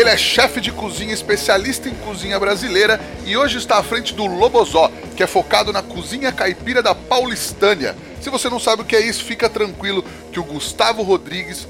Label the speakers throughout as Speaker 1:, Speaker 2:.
Speaker 1: Ele é chefe de cozinha, especialista em cozinha brasileira e hoje está à frente do Lobozó, que é focado na cozinha caipira da Paulistânia. Se você não sabe o que é isso, fica tranquilo que o Gustavo Rodrigues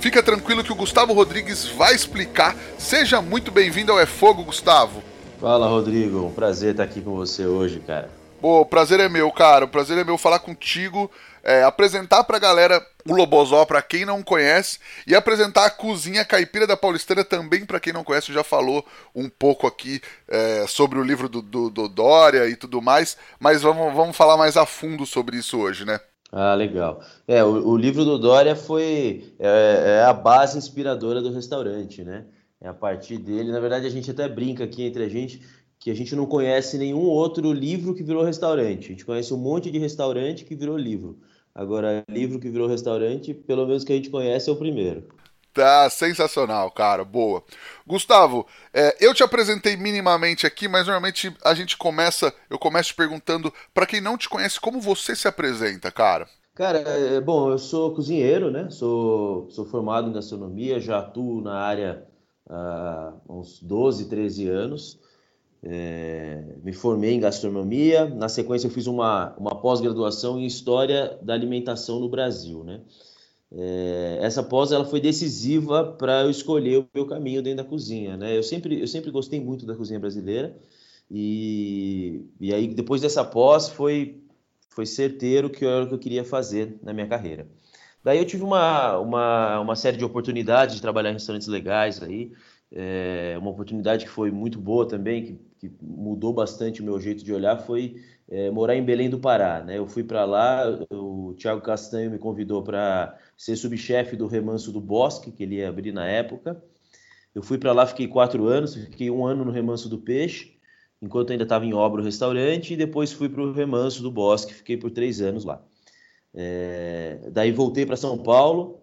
Speaker 1: Fica tranquilo que o Gustavo Rodrigues vai explicar. Seja muito bem-vindo ao É Fogo, Gustavo.
Speaker 2: Fala, Rodrigo. Um prazer estar aqui com você hoje, cara.
Speaker 1: Pô, o prazer é meu, cara. O prazer é meu falar contigo, é, apresentar pra galera o Lobozó para quem não conhece e apresentar a cozinha caipira da Paulistana também para quem não conhece. Já falou um pouco aqui é, sobre o livro do, do, do, Dória e tudo mais, mas vamos, vamos falar mais a fundo sobre isso hoje, né?
Speaker 2: Ah, legal. É, o, o livro do Dória foi é, é a base inspiradora do restaurante, né? É a partir dele, na verdade a gente até brinca aqui entre a gente que a gente não conhece nenhum outro livro que virou restaurante. A gente conhece um monte de restaurante que virou livro. Agora, livro que virou restaurante, pelo menos que a gente conhece, é o primeiro.
Speaker 1: Tá sensacional, cara. Boa. Gustavo, é, eu te apresentei minimamente aqui, mas normalmente a gente começa, eu começo te perguntando, para quem não te conhece, como você se apresenta, cara?
Speaker 2: Cara, é, bom, eu sou cozinheiro, né? Sou, sou formado em gastronomia, já atuo na área há uns 12, 13 anos. É, me formei em gastronomia, na sequência eu fiz uma, uma pós-graduação em História da Alimentação no Brasil, né? É, essa pós ela foi decisiva para eu escolher o meu caminho dentro da cozinha, né? Eu sempre, eu sempre gostei muito da cozinha brasileira e, e aí depois dessa pós foi, foi certeiro que era o que eu queria fazer na minha carreira. Daí eu tive uma, uma, uma série de oportunidades de trabalhar em restaurantes legais aí, é, uma oportunidade que foi muito boa também, que, que mudou bastante o meu jeito de olhar, foi é, morar em Belém do Pará. Né? Eu fui para lá, o Thiago Castanho me convidou para ser subchefe do Remanso do Bosque, que ele ia abrir na época. Eu fui para lá, fiquei quatro anos, fiquei um ano no Remanso do Peixe, enquanto ainda estava em obra o restaurante, e depois fui para o Remanso do Bosque, fiquei por três anos lá. É, daí voltei para São Paulo,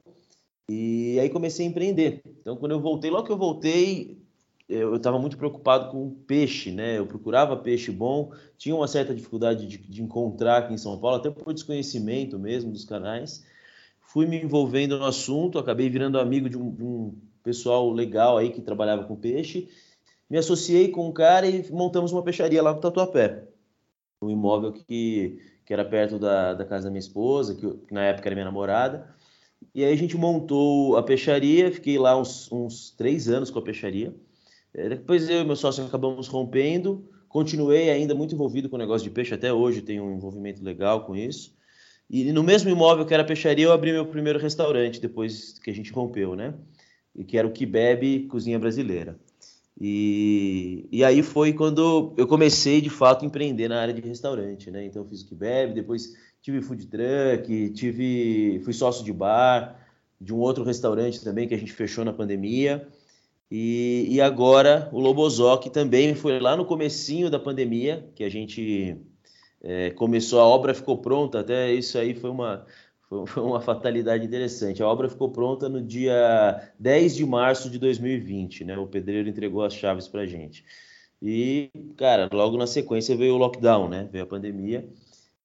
Speaker 2: e aí comecei a empreender. Então, quando eu voltei, logo que eu voltei, eu estava muito preocupado com peixe, né? Eu procurava peixe bom, tinha uma certa dificuldade de, de, encontrar aqui em São Paulo, até por desconhecimento mesmo dos canais. Fui me envolvendo no assunto, acabei virando amigo de um, de um pessoal legal aí que trabalhava com peixe. Me associei com um cara e montamos uma peixaria lá no Tatuapé. Um imóvel que, que era perto da, da casa da minha esposa, que, que na época era minha namorada. E aí a gente montou a peixaria, fiquei lá uns, uns três anos com a peixaria. É, depois eu e meu sócio acabamos rompendo, continuei ainda muito envolvido com o negócio de peixe, até hoje tenho um envolvimento legal com isso. E no mesmo imóvel que era peixaria, eu abri meu primeiro restaurante depois que a gente rompeu, né? E que era o Kibebe Cozinha Brasileira. E, e aí foi quando eu comecei de fato a empreender na área de restaurante, né? Então eu fiz o Kibebe, depois tive food truck, tive, fui sócio de bar, de um outro restaurante também que a gente fechou na pandemia. E, e agora o Lobozó, que também foi lá no comecinho da pandemia, que a gente é, começou, a obra ficou pronta, até isso aí foi uma, foi uma fatalidade interessante. A obra ficou pronta no dia 10 de março de 2020, né? O pedreiro entregou as chaves para gente. E, cara, logo na sequência veio o lockdown, né? Veio a pandemia.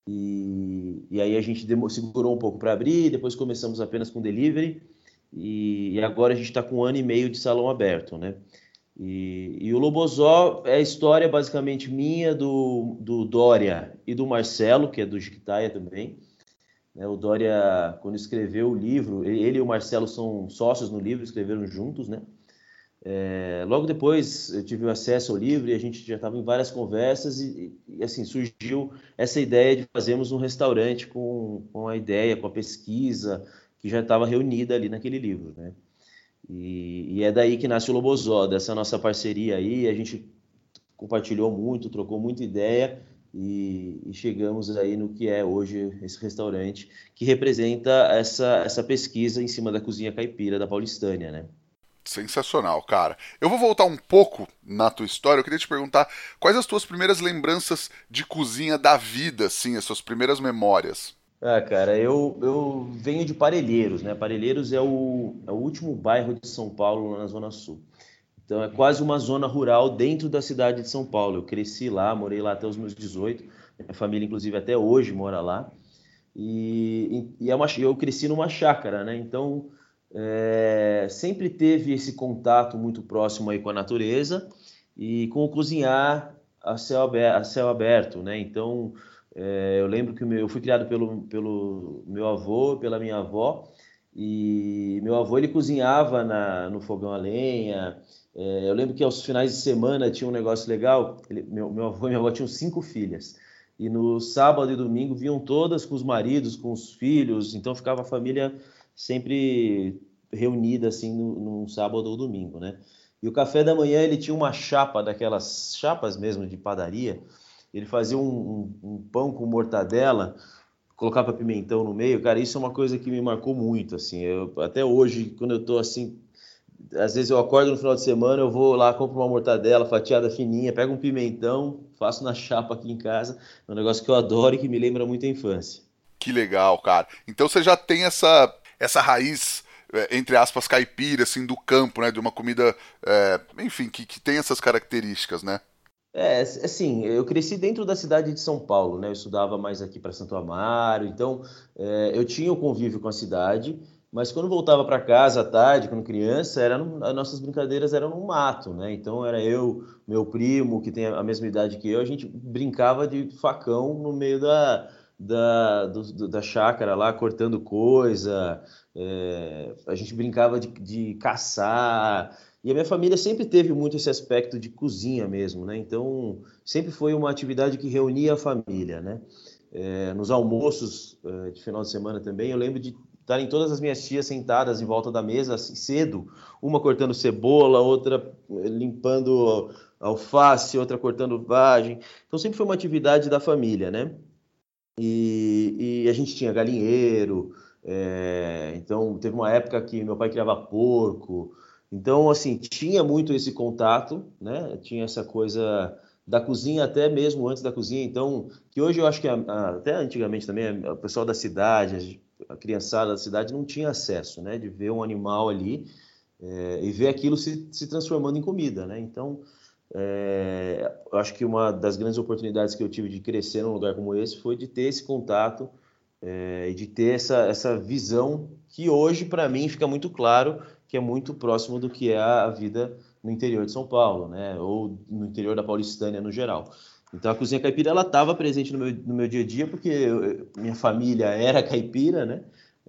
Speaker 2: E, e aí a gente segurou um pouco para abrir, depois começamos apenas com delivery e, e agora a gente está com um ano e meio de salão aberto, né? E, e, o Lobozó é a história basicamente minha, do, do Dória e do Marcelo, que é do Jiquitaia também. Né? O Dória, quando escreveu o livro, ele e o Marcelo são sócios no livro, escreveram juntos, né? É, logo depois eu tive acesso ao livro e a gente já estava em várias conversas e, e, assim surgiu essa ideia de fazermos um restaurante com, com a ideia, com a pesquisa que já estava reunida ali naquele livro, né? E, e, é daí que nasce o Lobozó, dessa nossa parceria aí, a gente compartilhou muito, trocou muita ideia e, e, chegamos aí no que é hoje esse restaurante, que representa essa, essa pesquisa em cima da cozinha caipira da Paulistânia, né?
Speaker 1: Sensacional, cara. Eu vou voltar um pouco na tua história. Eu queria te perguntar quais as tuas primeiras lembranças de cozinha da vida, assim, as suas primeiras memórias.
Speaker 2: Ah, cara, eu, eu venho de Parelheiros, né? Parelheiros é o, é o último bairro de São Paulo, na Zona Sul. Então é quase uma zona rural dentro da cidade de São Paulo. Eu cresci lá, morei lá até os meus 18. Minha família, inclusive, até hoje mora lá. E, e é uma, eu cresci numa chácara, né? Então é, sempre teve esse contato muito próximo aí com a natureza e com o cozinhar a céu aberto, a céu aberto né? Então, é, eu lembro que meu, eu fui criado pelo, pelo meu avô, pela minha avó, e meu avô ele cozinhava na, no fogão a lenha. É, eu lembro que aos finais de semana tinha um negócio legal. Ele, meu, meu avô e minha avó tinham cinco filhas. E no sábado e domingo vinham todas com os maridos, com os filhos. Então ficava a família sempre reunida assim num sábado ou domingo, né? E o café da manhã ele tinha uma chapa daquelas chapas mesmo de padaria. Ele fazia um, um, um pão com mortadela, colocava pimentão no meio. Cara, isso é uma coisa que me marcou muito, assim. Eu, até hoje, quando eu tô assim, às vezes eu acordo no final de semana, eu vou lá, compro uma mortadela fatiada fininha, pego um pimentão, faço na chapa aqui em casa. É um negócio que eu adoro e que me lembra muito a infância.
Speaker 1: Que legal, cara. Então você já tem essa essa raiz, é, entre aspas, caipira, assim, do campo, né? De uma comida, é, enfim, que, que tem essas características, né?
Speaker 2: É, assim, eu cresci dentro da cidade de São Paulo, né? Eu estudava mais aqui para Santo Amaro, então é, eu tinha o convívio com a cidade, mas quando voltava para casa à tarde, quando criança, era no, as nossas brincadeiras eram no mato, né? Então era eu, meu primo, que tem a mesma idade que eu, a gente brincava de facão no meio da, da, do, da chácara lá, cortando coisa, é, a gente brincava de, de, caçar. E a minha família sempre teve muito esse aspecto de cozinha mesmo, né? Então, sempre foi uma atividade que reunia a família, né? É, nos almoços é, de final de semana também, eu lembro de estarem todas as minhas tias sentadas em volta da mesa assim, cedo, uma cortando cebola, outra limpando alface, outra cortando vagem. Então, sempre foi uma atividade da família, né? E, e a gente tinha galinheiro, é, então teve uma época que meu pai criava porco. Então, assim, tinha muito esse contato, né? Tinha essa coisa da cozinha até mesmo antes da cozinha. Então, que hoje eu acho que a, a, até antigamente também o pessoal da cidade, a criançada da cidade não tinha acesso, né? De ver um animal ali é, e ver aquilo se, se transformando em comida, né? Então, é, eu acho que uma das grandes oportunidades que eu tive de crescer num lugar como esse foi de ter esse contato é, e de ter essa, essa visão que hoje, para mim, fica muito claro que é muito próximo do que é a vida no interior de São Paulo, né? ou no interior da Paulistânia no geral. Então a cozinha caipira ela estava presente no meu, no meu dia a dia porque eu, minha família era caipira, né?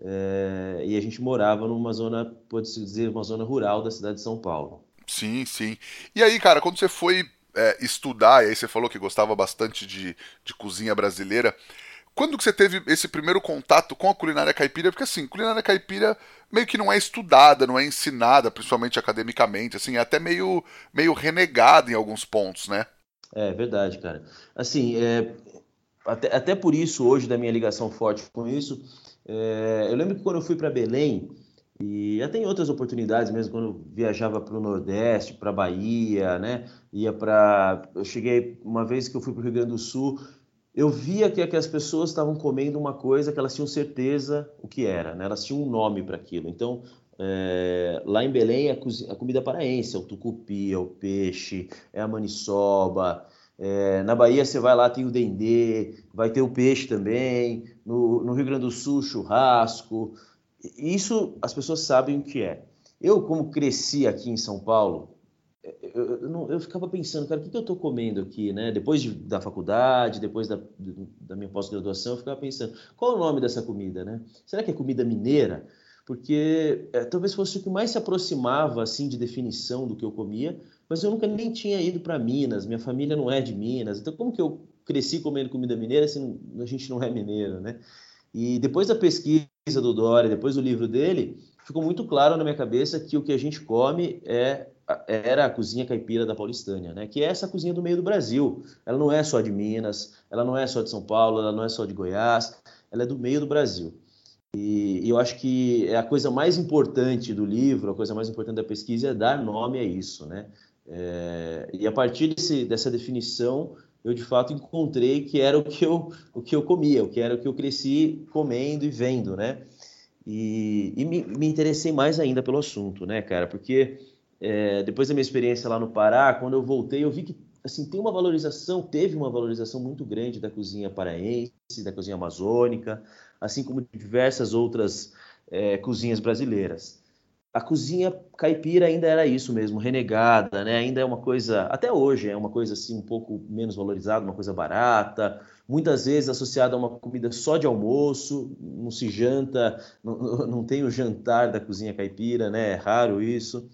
Speaker 2: É, e a gente morava numa zona, pode-se dizer, uma zona rural da cidade de São Paulo.
Speaker 1: Sim, sim. E aí, cara, quando você foi é, estudar, e aí você falou que gostava bastante de, de cozinha brasileira, quando que você teve esse primeiro contato com a culinária caipira? Porque assim, culinária caipira meio que não é estudada, não é ensinada, principalmente academicamente, assim, é até meio, meio renegada em alguns pontos, né?
Speaker 2: É verdade, cara. Assim, é, até, até por isso, hoje, da minha ligação forte com isso, é, eu lembro que quando eu fui para Belém, e até em outras oportunidades, mesmo quando eu viajava para o Nordeste, para Bahia, né? Ia para. Eu cheguei uma vez que eu fui para o Rio Grande do Sul, eu via que, que as pessoas estavam comendo uma coisa que elas tinham certeza o que era, né? Elas tinham um nome para aquilo. Então, é, lá em Belém, a, a, comida paraense é o tucupi, é o peixe, é a maniçoba. É, na Bahia, você vai lá, tem o dendê, vai ter o peixe também. No, no Rio Grande do Sul, churrasco. Isso as pessoas sabem o que é. Eu, como cresci aqui em São Paulo, eu, eu, eu ficava pensando, cara, o que, que eu estou comendo aqui, né? Depois de, da faculdade, depois da, da minha pós-graduação, eu ficava pensando, qual é o nome dessa comida, né? Será que é comida mineira? porque é, talvez fosse o que mais se aproximava assim de definição do que eu comia, mas eu nunca nem tinha ido para Minas, minha família não é de Minas, então como que eu cresci comendo comida mineira se a gente não é mineiro, né? E depois da pesquisa do Dória, depois do livro dele, ficou muito claro na minha cabeça que o que a gente come é era a cozinha caipira da Paulistânia, né? Que é essa cozinha do meio do Brasil. Ela não é só de Minas, ela não é só de São Paulo, ela não é só de Goiás, ela é do meio do Brasil. E, e eu acho que é a coisa mais importante do livro, a coisa mais importante da pesquisa é dar nome a isso, né? É, e a partir desse, dessa definição, eu de fato encontrei que era o que eu, o que eu comia, o que era o que eu cresci comendo e vendo, né? E, e me, me, interessei mais ainda pelo assunto, né, cara? Porque é, depois da minha experiência lá no Pará, quando eu voltei, eu vi que assim tem uma valorização, teve uma valorização muito grande da cozinha paraense, da cozinha amazônica, assim como diversas outras é, cozinhas brasileiras a cozinha caipira ainda era isso mesmo, renegada, né? Ainda é uma coisa, até hoje é uma coisa assim um pouco menos valorizada, uma coisa barata, muitas vezes associada a uma comida só de almoço, não se janta, não, não tem o jantar da cozinha caipira, né? É raro isso.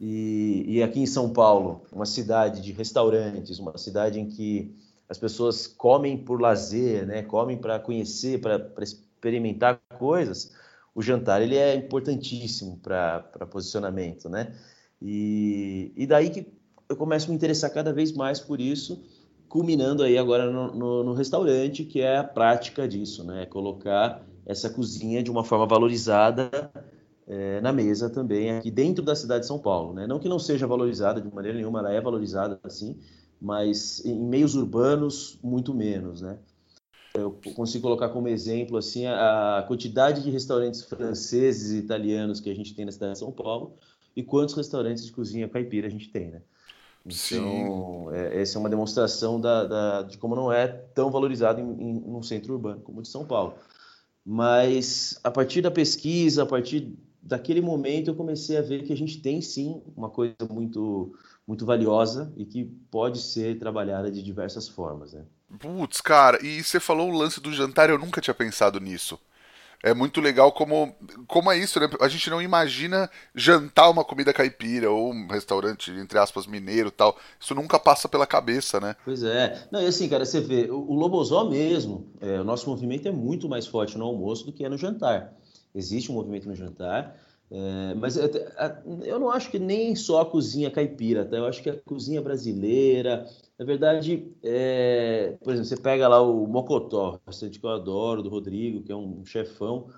Speaker 2: E, e aqui em São Paulo, uma cidade de restaurantes, uma cidade em que as pessoas comem por lazer, né? Comem para conhecer, para experimentar coisas o jantar ele é importantíssimo para posicionamento, né? E, e daí que eu começo a me interessar cada vez mais por isso, culminando aí agora no, no, no restaurante, que é a prática disso, né? Colocar essa cozinha de uma forma valorizada é, na mesa também aqui dentro da cidade de São Paulo, né? Não que não seja valorizada de maneira nenhuma, ela é valorizada assim, mas em meios urbanos muito menos, né? eu consigo colocar como exemplo assim a quantidade de restaurantes franceses e italianos que a gente tem na cidade de São Paulo e quantos restaurantes de cozinha caipira a gente tem, né? Então, é, essa é uma demonstração da, da, de como não é tão valorizado em, em, num centro urbano como o de São Paulo. Mas, a partir da pesquisa, a partir daquele momento, eu comecei a ver que a gente tem, sim, uma coisa muito, muito valiosa e que pode ser trabalhada de diversas formas, né?
Speaker 1: Putz, cara, e você falou o lance do jantar, eu nunca tinha pensado nisso. É muito legal como, como é isso, né? A gente não imagina jantar uma comida caipira ou um restaurante, entre aspas, mineiro tal. Isso nunca passa pela cabeça, né?
Speaker 2: Pois é. Não, e assim, cara, você vê, o, Lobozó mesmo, é, o nosso movimento é muito mais forte no almoço do que é no jantar. Existe um movimento no jantar, é, mas eu, não acho que nem só a cozinha caipira, tá? Eu acho que a cozinha brasileira, na verdade, é, por exemplo, você pega lá o Mocotó, restaurante que eu adoro, do Rodrigo, que é um chefão.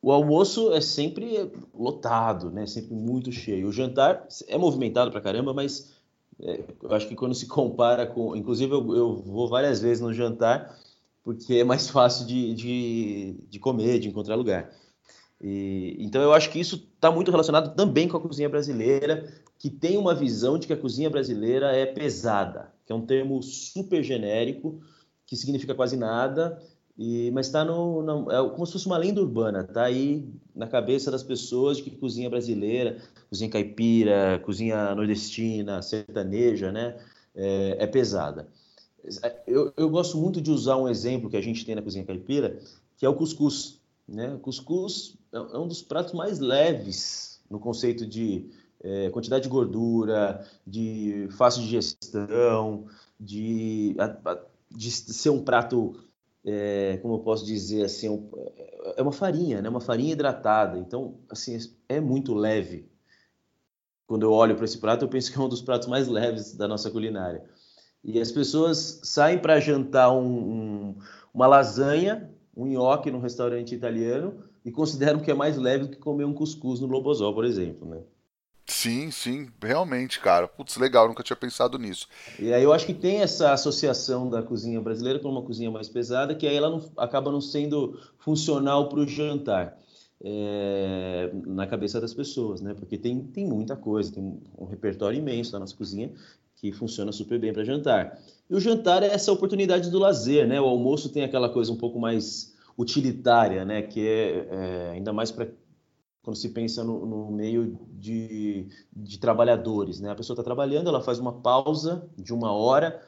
Speaker 2: O almoço é sempre lotado, né? Sempre muito cheio. O jantar é movimentado pra caramba, mas é, eu acho que quando se compara com. Inclusive, eu, eu, vou várias vezes no jantar, porque é mais fácil de, de, de comer, de encontrar lugar. E, então, eu acho que isso está muito relacionado também com a cozinha brasileira, que tem uma visão de que a cozinha brasileira é pesada que é um termo super genérico, que significa quase nada, e, mas está no, no, é como se fosse uma lenda urbana, está aí na cabeça das pessoas de que cozinha brasileira, cozinha caipira, cozinha nordestina, sertaneja, né, é, é pesada. Eu, eu, gosto muito de usar um exemplo que a gente tem na cozinha caipira, que é o cuscuz. Né? Cuscuz é, é um dos pratos mais leves no conceito de é, quantidade de gordura, de fácil digestão, de, de ser um prato, é, como eu posso dizer assim, um, é uma farinha, né? Uma farinha hidratada. Então, assim, é muito leve. Quando eu olho para esse prato, eu penso que é um dos pratos mais leves da nossa culinária. E as pessoas saem para jantar um, um, uma lasanha, um nhoque num restaurante italiano e consideram que é mais leve do que comer um cuscuz no Lobosó, por exemplo, né?
Speaker 1: Sim, sim, realmente, cara. Putz, legal, nunca tinha pensado nisso.
Speaker 2: E aí eu acho que tem essa associação da cozinha brasileira com uma cozinha mais pesada, que aí ela não, acaba não sendo funcional para o jantar. É, na cabeça das pessoas, né? Porque tem, tem muita coisa, tem um repertório imenso da nossa cozinha que funciona super bem para jantar. E o jantar é essa oportunidade do lazer, né? O almoço tem aquela coisa um pouco mais utilitária, né? Que é, é ainda mais para quando se pensa no, no meio de, de, trabalhadores, né? A pessoa está trabalhando, ela faz uma pausa de uma hora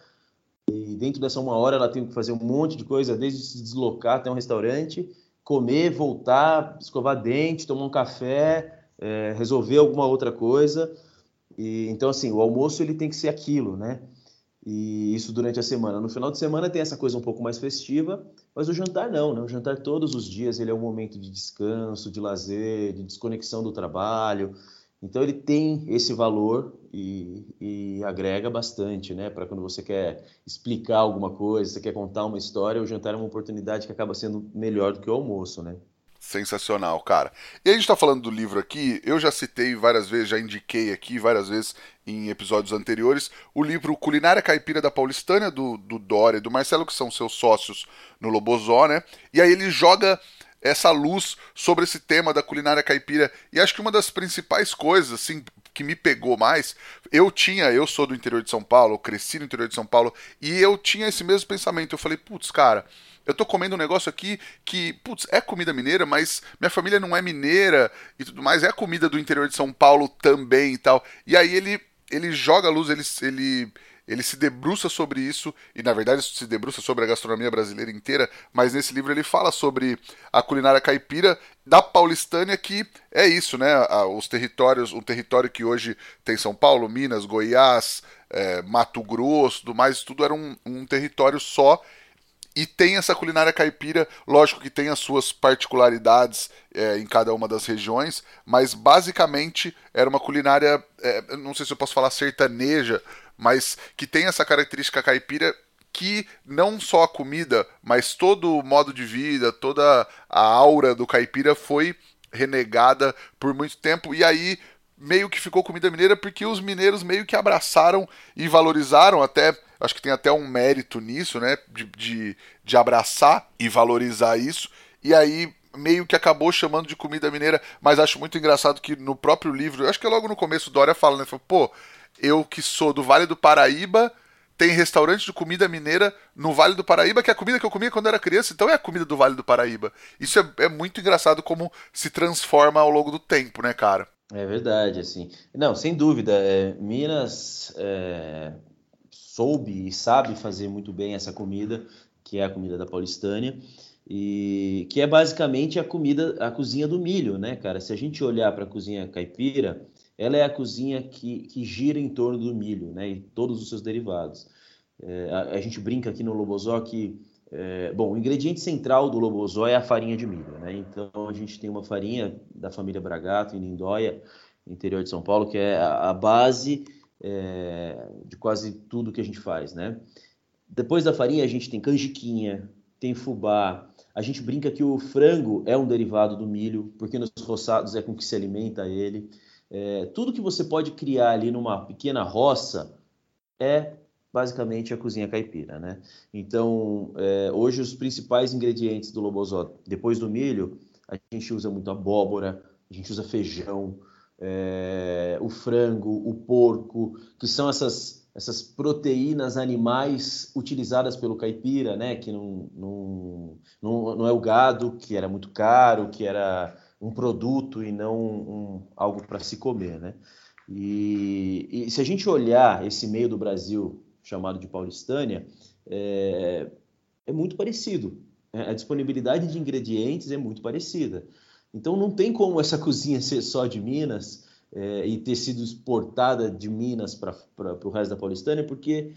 Speaker 2: e dentro dessa uma hora ela tem que fazer um monte de coisa, desde se deslocar até um restaurante comer, voltar, escovar dente, tomar um café, é, resolver alguma outra coisa. E, então, assim, o almoço ele tem que ser aquilo, né? E isso durante a semana. No final de semana tem essa coisa um pouco mais festiva, mas o jantar não, né? O jantar todos os dias ele é um momento de descanso, de lazer, de desconexão do trabalho. Então ele tem esse valor e, e agrega bastante, né? Para quando você quer explicar alguma coisa, você quer contar uma história, o jantar é uma oportunidade que acaba sendo melhor do que o almoço, né?
Speaker 1: Sensacional, cara. E a gente está falando do livro aqui, eu já citei várias vezes, já indiquei aqui várias vezes em episódios anteriores, o livro Culinária Caipira da Paulistânia, do, do Dória e do Marcelo, que são seus sócios no Lobozó, né? E aí ele joga essa luz sobre esse tema da culinária caipira. E acho que uma das principais coisas, assim, que me pegou mais, eu tinha, eu sou do interior de São Paulo, cresci no interior de São Paulo, e eu tinha esse mesmo pensamento. Eu falei, putz, cara, eu tô comendo um negócio aqui que, putz, é comida mineira, mas minha família não é mineira e tudo mais, é comida do interior de São Paulo também e tal. E aí ele, ele joga a luz, ele, ele ele se debruça sobre isso, e na verdade se debruça sobre a gastronomia brasileira inteira, mas nesse livro ele fala sobre a culinária caipira da Paulistânia, que é isso, né? Os territórios, o território que hoje tem São Paulo, Minas, Goiás, é, Mato Grosso, tudo mais, tudo era um, um território só e tem essa culinária caipira, lógico que tem as suas particularidades é, em cada uma das regiões, mas basicamente era uma culinária, é, não sei se eu posso falar sertaneja, mas que tem essa característica caipira que não só a comida, mas todo o modo de vida, toda a aura do caipira foi renegada por muito tempo. E aí meio que ficou comida mineira porque os mineiros meio que abraçaram e valorizaram até acho que tem até um mérito nisso, né, de, de, de abraçar e valorizar isso e aí meio que acabou chamando de comida mineira, mas acho muito engraçado que no próprio livro, acho que é logo no começo Dória fala, né, pô, eu que sou do Vale do Paraíba, tem restaurante de comida mineira no Vale do Paraíba, que é a comida que eu comia quando era criança, então é a comida do Vale do Paraíba. Isso é, é muito engraçado como se transforma ao longo do tempo, né, cara?
Speaker 2: É verdade, assim. Não, sem dúvida. É, Minas é, soube e sabe fazer muito bem essa comida, que é a comida da Paulistânia, e que é basicamente a comida, a cozinha do milho, né, cara? Se a gente olhar para a cozinha caipira, ela é a cozinha que, que gira em torno do milho, né, e todos os seus derivados. É, a, a, gente brinca aqui no Lobozó que, é, bom, o ingrediente central do Lobozó é a farinha de milho, né, então a gente tem uma farinha da família Bragato, em Lindóia, interior de São Paulo, que é a, base é, de quase tudo que a gente faz, né. Depois da farinha a gente tem canjiquinha, tem fubá, a gente brinca que o frango é um derivado do milho, porque nos roçados é com que se alimenta ele. É, tudo que você pode criar ali numa pequena roça é basicamente a cozinha caipira, né? Então, é, hoje os principais ingredientes do lobozó, depois do milho, a gente usa muito abóbora, a gente usa feijão, é, o frango, o porco, que são essas essas proteínas animais utilizadas pelo caipira, né? Que não, não, não, não é o gado, que era muito caro, que era um produto e não um, algo para se comer, né? E, e, se a gente olhar esse meio do Brasil chamado de Paulistânia, é, é muito parecido. A disponibilidade de ingredientes é muito parecida. Então não tem como essa cozinha ser só de Minas é, e ter sido exportada de Minas para o resto da Paulistânia, porque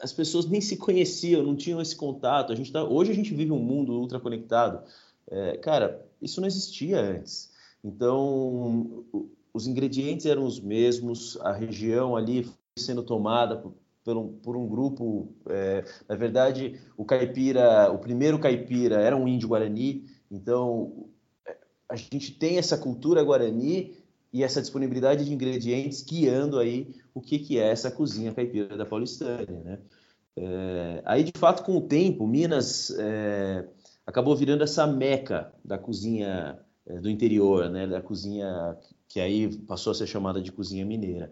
Speaker 2: as pessoas nem se conheciam, não tinham esse contato. A gente tá, hoje a gente vive um mundo ultra conectado. É, cara, isso não existia antes. Então, os ingredientes eram os mesmos, a região ali sendo tomada por, um, por um grupo. É, na verdade, o caipira, o primeiro caipira era um índio guarani. Então, a gente tem essa cultura guarani e essa disponibilidade de ingredientes guiando aí o que, que é essa cozinha caipira da Paulistânia, né? É, aí, de fato, com o tempo, Minas é, acabou virando essa meca da cozinha é, do interior, né, da cozinha que aí passou a ser chamada de cozinha mineira.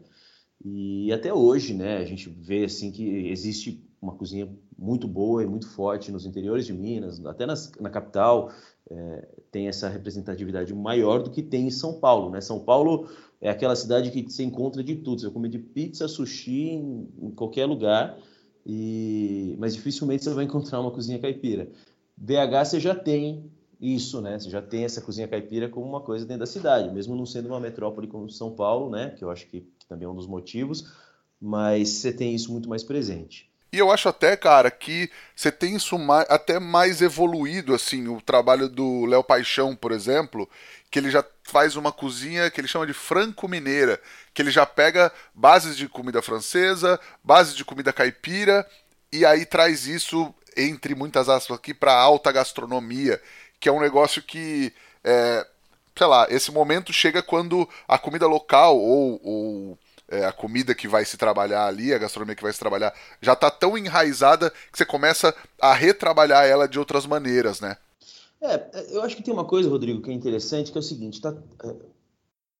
Speaker 2: E até hoje, né, a gente vê assim que existe uma cozinha muito boa e muito forte nos interiores de Minas, até nas, na capital é, tem essa representatividade maior do que tem em São Paulo, né? São Paulo é aquela cidade que você encontra de tudo, você come de pizza, sushi em, em qualquer lugar, e mas dificilmente você vai encontrar uma cozinha caipira. BH você já tem isso, né? Você já tem essa cozinha caipira como uma coisa dentro da cidade, mesmo não sendo uma metrópole como São Paulo, né? Que eu acho que, que também é um dos motivos, mas você tem isso muito mais presente.
Speaker 1: E eu acho até, cara, que você tem isso mais, até mais evoluído, assim, o trabalho do Léo Paixão, por exemplo, que ele já faz uma cozinha que ele chama de franco-mineira, que ele já pega bases de comida francesa, bases de comida caipira, e aí traz isso, entre muitas aspas aqui, para alta gastronomia, que é um negócio que, é, sei lá, esse momento chega quando a comida local ou, ou é, a comida que vai se trabalhar ali, a gastronomia que vai se trabalhar, já está tão enraizada que você começa a retrabalhar ela de outras maneiras, né?
Speaker 2: É, eu acho que tem uma coisa, Rodrigo, que é interessante, que é o seguinte, tá, é,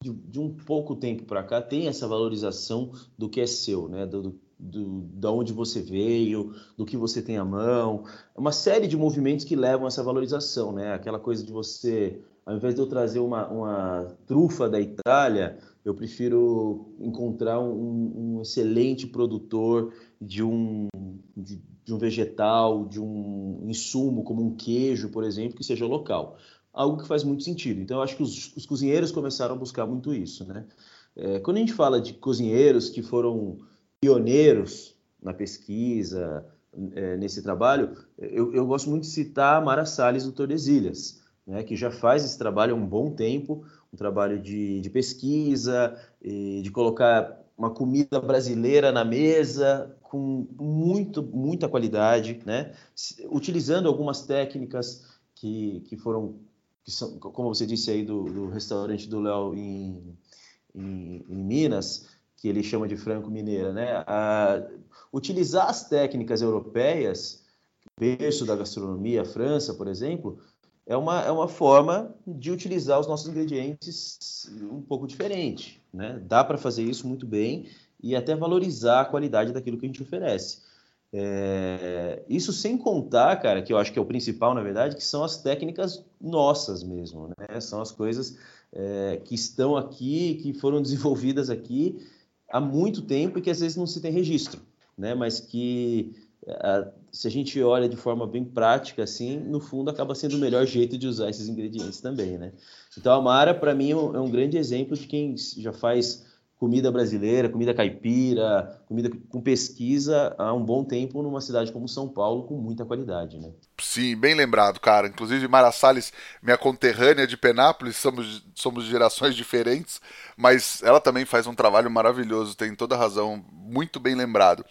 Speaker 2: de, de um pouco tempo para cá, tem essa valorização do que é seu, né? Do, do, da onde você veio, do que você tem à mão, é uma série de movimentos que levam a essa valorização, né? Aquela coisa de você, ao invés de eu trazer uma, uma trufa da Itália, eu prefiro encontrar um, um excelente produtor de um, de, de, um vegetal, de um insumo, como um queijo, por exemplo, que seja local. Algo que faz muito sentido. Então, eu acho que os, os cozinheiros começaram a buscar muito isso. Né? É, quando a gente fala de cozinheiros que foram pioneiros na pesquisa, é, nesse trabalho, eu, eu, gosto muito de citar a Mara Salles do Tordesilhas, né, que já faz esse trabalho há um bom tempo, um trabalho de, de pesquisa, de colocar uma comida brasileira na mesa com muito, muita qualidade, né? utilizando algumas técnicas que, que foram, que são, como você disse aí, do, do restaurante do Léo em, em, em, Minas, que ele chama de franco-mineira, né? Utilizar as técnicas europeias, berço da gastronomia, França, por exemplo, é uma, é uma forma de utilizar os nossos ingredientes um pouco diferente. Né? Dá para fazer isso muito bem e até valorizar a qualidade daquilo que a gente oferece. É, isso sem contar, cara, que eu acho que é o principal, na verdade, que são as técnicas nossas mesmo, né? São as coisas é, que estão aqui, que foram desenvolvidas aqui há muito tempo e que às vezes não se tem registro, né? Mas que se a gente olha de forma bem prática, assim, no fundo acaba sendo o melhor jeito de usar esses ingredientes também, né? Então a Mara, para mim, é, é um grande exemplo de quem já faz comida brasileira, comida caipira, comida com pesquisa há um bom tempo numa cidade como São Paulo com muita qualidade, né?
Speaker 1: Sim, bem lembrado, cara. Inclusive Mara Salles, minha conterrânea de Penápolis, somos, somos gerações diferentes, mas ela também faz um trabalho maravilhoso, tem toda razão, muito bem lembrado.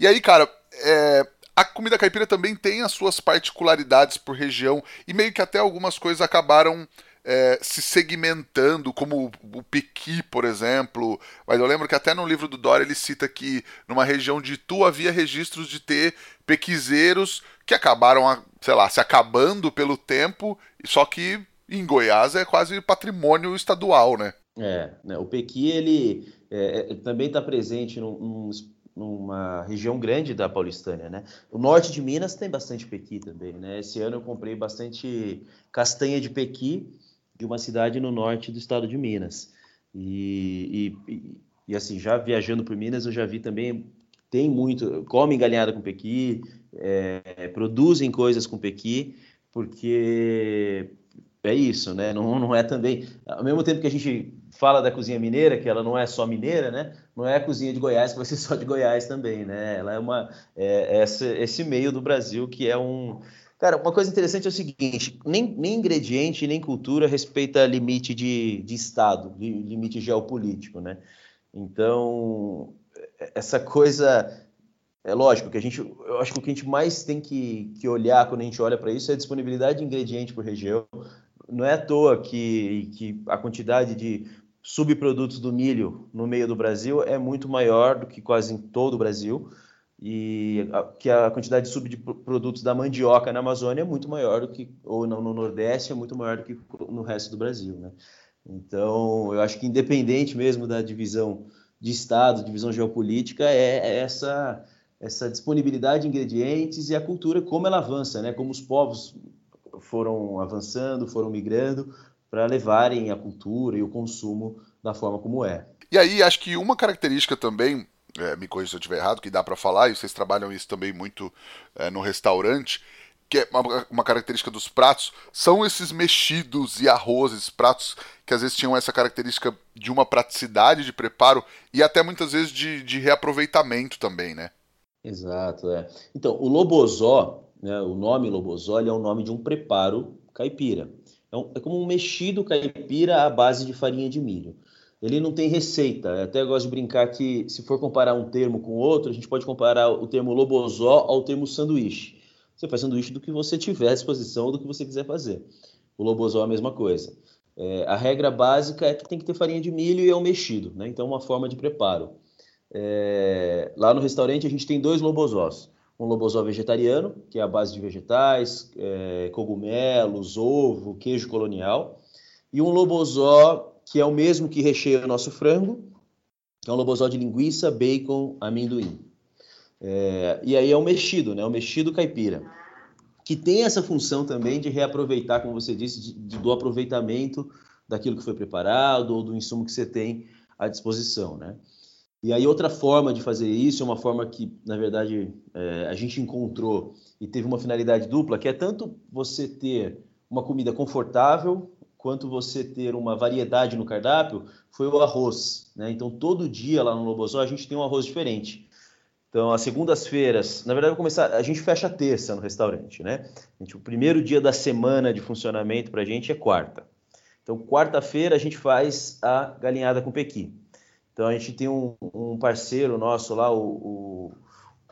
Speaker 1: E aí, cara, é, a comida caipira também tem as suas particularidades por região e meio que até algumas coisas acabaram é, se segmentando, como o, o piqui, por exemplo. Mas eu lembro que até no livro do Dória ele cita que numa região de Tu havia registros de ter pequizeiros que acabaram, sei lá, se acabando pelo tempo, só que em Goiás é quase patrimônio estadual, né?
Speaker 2: É, né, o pequi ele é, é também está presente num, num numa região grande da Paulistânia, né? O norte de Minas tem bastante pequi também, né? Esse ano eu comprei bastante castanha de pequi de uma cidade no norte do estado de Minas. E, e, e assim, já viajando por Minas, eu já vi também, tem muito, comem galinhada com pequi, é, produzem coisas com pequi, porque é isso, né? Não, não é também. Ao mesmo tempo que a gente fala da cozinha mineira, que ela não é só mineira, né? Não é a cozinha de Goiás que vai ser só de Goiás também, né? Ela é uma é, essa, esse meio do Brasil que é um Cara, uma coisa interessante é o seguinte: nem, nem ingrediente, nem cultura respeita limite de, de Estado, de, limite geopolítico, né? Então, essa coisa. É lógico que a gente. Eu acho que o que a gente mais tem que, que olhar quando a gente olha para isso é a disponibilidade de ingrediente por região. Não é à toa que, que a quantidade de subprodutos do milho no meio do Brasil é muito maior do que quase em todo o Brasil e a, que a quantidade de subprodutos da mandioca na Amazônia é muito maior do que ou não no Nordeste é muito maior do que no resto do Brasil, né? Então, eu acho que independente mesmo da divisão de estado, divisão geopolítica, é, é essa essa disponibilidade de ingredientes e a cultura como ela avança, né? Como os povos foram avançando, foram migrando para levarem a cultura e o consumo da forma como é.
Speaker 1: E aí, acho que uma característica também, é, me corrija se eu estiver errado, que dá para falar, e vocês trabalham isso também muito é, no restaurante, que é uma, uma, característica dos pratos, são esses mexidos e arrozes, pratos que às vezes tinham essa característica de uma praticidade de preparo e até muitas vezes de, de reaproveitamento também, né?
Speaker 2: Exato, é. Então, o lobozó, né, o nome lobozó, é o nome de um preparo caipira. É, um, é, como um mexido caipira à base de farinha de milho. Ele não tem receita. Eu até gosto de brincar que, se for comparar um termo com outro, a gente pode comparar o termo lobozó ao termo sanduíche. Você faz sanduíche do que você tiver à disposição, do que você quiser fazer. O lobozó é a mesma coisa. É, a regra básica é que tem que ter farinha de milho e é um mexido, né? Então, uma forma de preparo. É, lá no restaurante a gente tem dois lobozós. Um lobozó vegetariano, que é a base de vegetais, é, cogumelos, ovo, queijo colonial. E um lobozó que é o mesmo que recheia o nosso frango, que é um lobozó de linguiça, bacon, amendoim. É, e aí é o mexido, né? O mexido caipira, que tem essa função também de reaproveitar, como você disse, de, de, do aproveitamento daquilo que foi preparado ou do insumo que você tem à disposição, né? E aí outra forma de fazer isso é uma forma que, na verdade, é, a gente encontrou e teve uma finalidade dupla, que é tanto você ter uma comida confortável, quanto você ter uma variedade no cardápio, foi o arroz. Né? Então, todo dia lá no Lobosó a gente tem um arroz diferente. Então, as segundas-feiras, na verdade, começar. A gente fecha terça no restaurante, né? Gente, o primeiro dia da semana de funcionamento para a gente é quarta. Então, quarta-feira a gente faz a galinhada com pequi. Então a gente tem um, um parceiro nosso lá, o, o,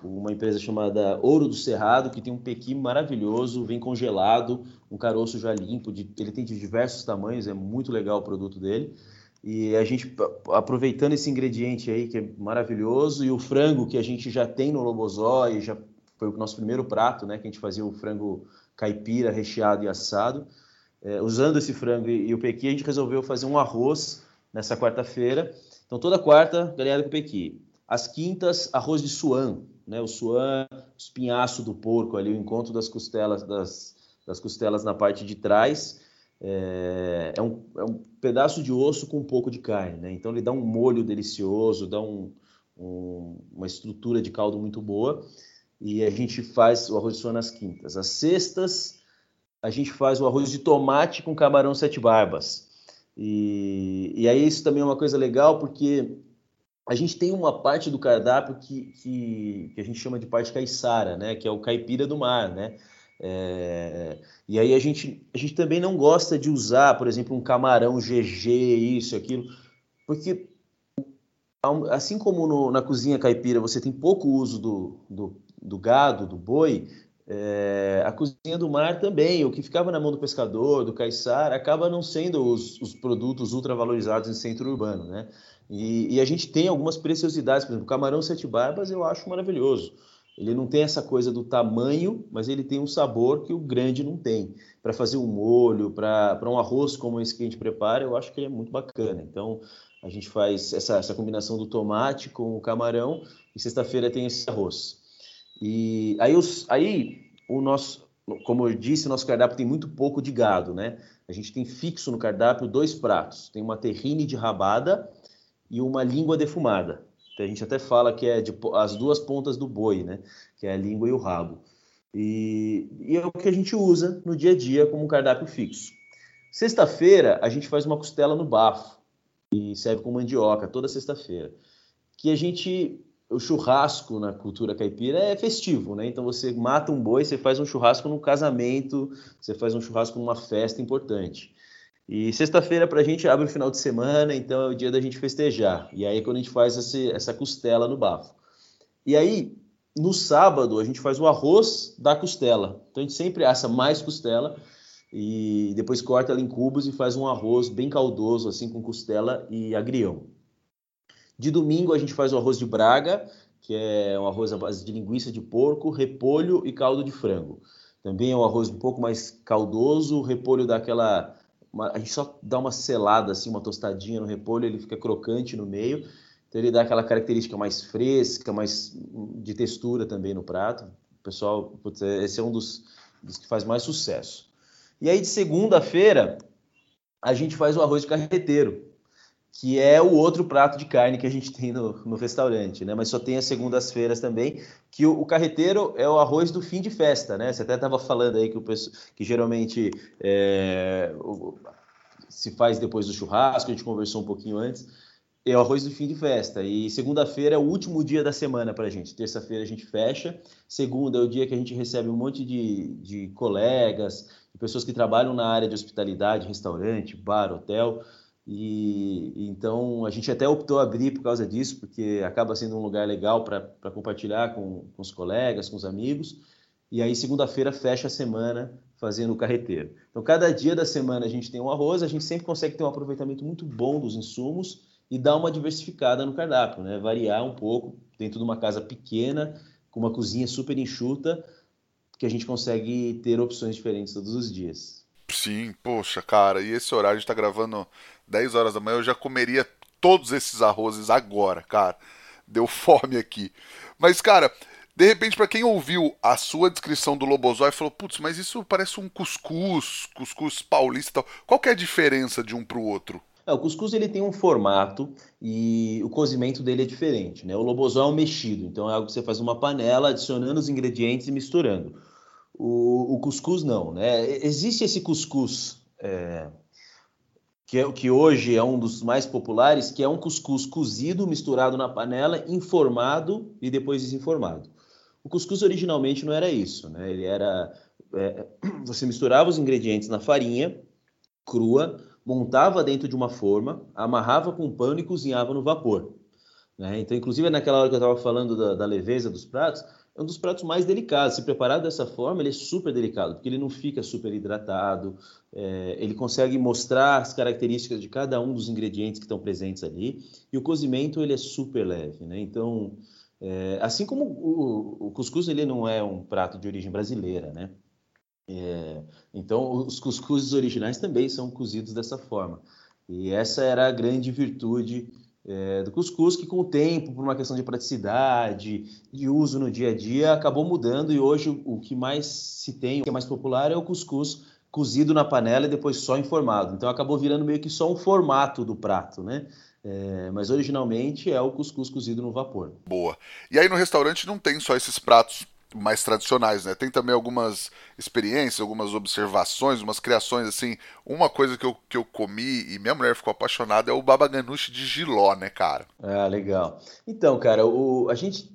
Speaker 2: uma empresa chamada Ouro do Cerrado, que tem um pequi maravilhoso, vem congelado, um caroço já limpo, de, ele tem de diversos tamanhos, é muito legal o produto dele. E a gente, aproveitando esse ingrediente aí, que é maravilhoso, e o frango que a gente já tem no Lobozó, e já foi o nosso primeiro prato, né? Que a gente fazia o frango caipira, recheado e assado. É, usando esse frango e, e o pequi, a gente resolveu fazer um arroz nessa quarta-feira então, toda quarta, galinhada com pequi. As quintas, arroz de suan, né? O suan, espinhaço do porco ali, o encontro das costelas, das, das costelas na parte de trás. É, é, um, é um pedaço de osso com um pouco de carne, né? Então, ele dá um molho delicioso, dá um, um, uma estrutura de caldo muito boa. E a gente faz o arroz de suan nas quintas. As sextas, a gente faz o arroz de tomate com camarão sete barbas. E, e aí isso também é uma coisa legal, porque a gente tem uma parte do cardápio que, que, que a gente chama de parte caiçara, né? Que é o caipira do mar, né? É, e aí a gente, a gente também não gosta de usar, por exemplo, um camarão GG, isso, aquilo, porque assim como no, na cozinha caipira você tem pouco uso do, do, do gado, do boi, é, a cozinha do mar também, o que ficava na mão do pescador, do caiçara, acaba não sendo os, os produtos ultravalorizados em centro urbano, né? E, e, a gente tem algumas preciosidades, por exemplo, o camarão sete barbas eu acho maravilhoso. Ele não tem essa coisa do tamanho, mas ele tem um sabor que o grande não tem. Para fazer um molho, para um arroz como esse que a gente prepara, eu acho que ele é muito bacana. Então, a gente faz essa, essa combinação do tomate com o camarão e sexta-feira tem esse arroz. E aí, os, aí o nosso, como eu disse, nosso cardápio tem muito pouco de gado, né? A gente tem fixo no cardápio dois pratos. Tem uma terrine de rabada e uma língua defumada. Então, a gente até fala que é de, as duas pontas do boi, né? Que é a língua e o rabo. E, e é o que a gente usa no dia a dia como um cardápio fixo. Sexta-feira, a gente faz uma costela no bafo e serve com mandioca toda sexta-feira. Que a gente o churrasco na cultura caipira é festivo, né? Então você mata um boi, você faz um churrasco num casamento, você faz um churrasco numa festa importante. E sexta-feira para a gente abre o final de semana, então é o dia da gente festejar. E aí é quando a gente faz esse, essa costela no bafo. E aí, no sábado, a gente faz o arroz da costela. Então a gente sempre assa mais costela e depois corta ela em cubos e faz um arroz bem caldoso, assim, com costela e agrião. De domingo a gente faz o arroz de Braga, que é um arroz à base de linguiça de porco, repolho e caldo de frango. Também é um arroz um pouco mais caldoso, o repolho dá aquela... Uma, a gente só dá uma selada, assim, uma tostadinha no repolho, ele fica crocante no meio. Então ele dá aquela característica mais fresca, mais de textura também no prato. O pessoal, putz, esse é um dos, dos que faz mais sucesso. E aí de segunda-feira a gente faz o arroz de carreteiro, que é o outro prato de carne que a gente tem no, no restaurante, né? Mas só tem as segundas-feiras também, que o, o, carreteiro é o arroz do fim de festa, né? Você até estava falando aí que, o, que geralmente é, o, se faz depois do churrasco, a gente conversou um pouquinho antes, é o arroz do fim de festa. E segunda-feira é o último dia da semana para a gente. Terça-feira a gente fecha. Segunda é o dia que a gente recebe um monte de, de colegas, de pessoas que trabalham na área de hospitalidade, restaurante, bar, hotel. E então a gente até optou abrir por causa disso, porque acaba sendo um lugar legal para compartilhar com, com, os colegas, com os amigos. E aí, segunda-feira, fecha a semana fazendo o carreteiro. Então, cada dia da semana a gente tem um arroz, a gente sempre consegue ter um aproveitamento muito bom dos insumos e dar uma diversificada no cardápio, né? Variar um pouco dentro de uma casa pequena, com uma cozinha super enxuta, que a gente consegue ter opções diferentes todos os dias.
Speaker 1: Sim, poxa, cara, e esse horário a gente tá gravando 10 horas da manhã, eu já comeria todos esses arrozes agora, cara. Deu fome aqui. Mas, cara, de repente, para quem ouviu a sua descrição do Lobozói, falou: putz, mas isso parece um cuscuz, cuscuz paulista tal. Qual que é a diferença de um para o outro?
Speaker 2: É, o cuscuz ele tem um formato e o cozimento dele é diferente, né? O lobozó é um mexido, então é algo que você faz numa panela, adicionando os ingredientes e misturando. O, o cuscuz não, né? Existe esse cuscuz é, que, é, que hoje é um dos mais populares, que é um cuscuz cozido, misturado na panela, informado e depois desinformado. O cuscuz originalmente não era isso, né? Ele era é, você misturava os ingredientes na farinha crua, montava dentro de uma forma, amarrava com pano e cozinhava no vapor. Né? Então, inclusive naquela hora que eu estava falando da, da leveza dos pratos, é um dos pratos mais delicados. Se preparado dessa forma, ele é super delicado, porque ele não fica super hidratado, é, ele consegue mostrar as características de cada um dos ingredientes que estão presentes ali, e o cozimento ele é super leve, né? Então, é, assim como o, o, cuscuz ele não é um prato de origem brasileira, né? É, então, os cuscuzes originais também são cozidos dessa forma. E essa era a grande virtude é, do cuscuz, que com o tempo, por uma questão de praticidade, de uso no dia a dia, acabou mudando e hoje o que mais se tem, o que é mais popular é o cuscuz cozido na panela e depois só informado. Então acabou virando meio que só um formato do prato, né? É, mas originalmente é o cuscuz cozido no vapor.
Speaker 1: Boa. E aí no restaurante não tem só esses pratos mais tradicionais, né? Tem também algumas experiências, algumas observações, umas criações assim. Uma coisa que eu, que eu comi e minha mulher ficou apaixonada é o babaganuche de giló, né, cara?
Speaker 2: Ah, legal. Então, cara, o, a gente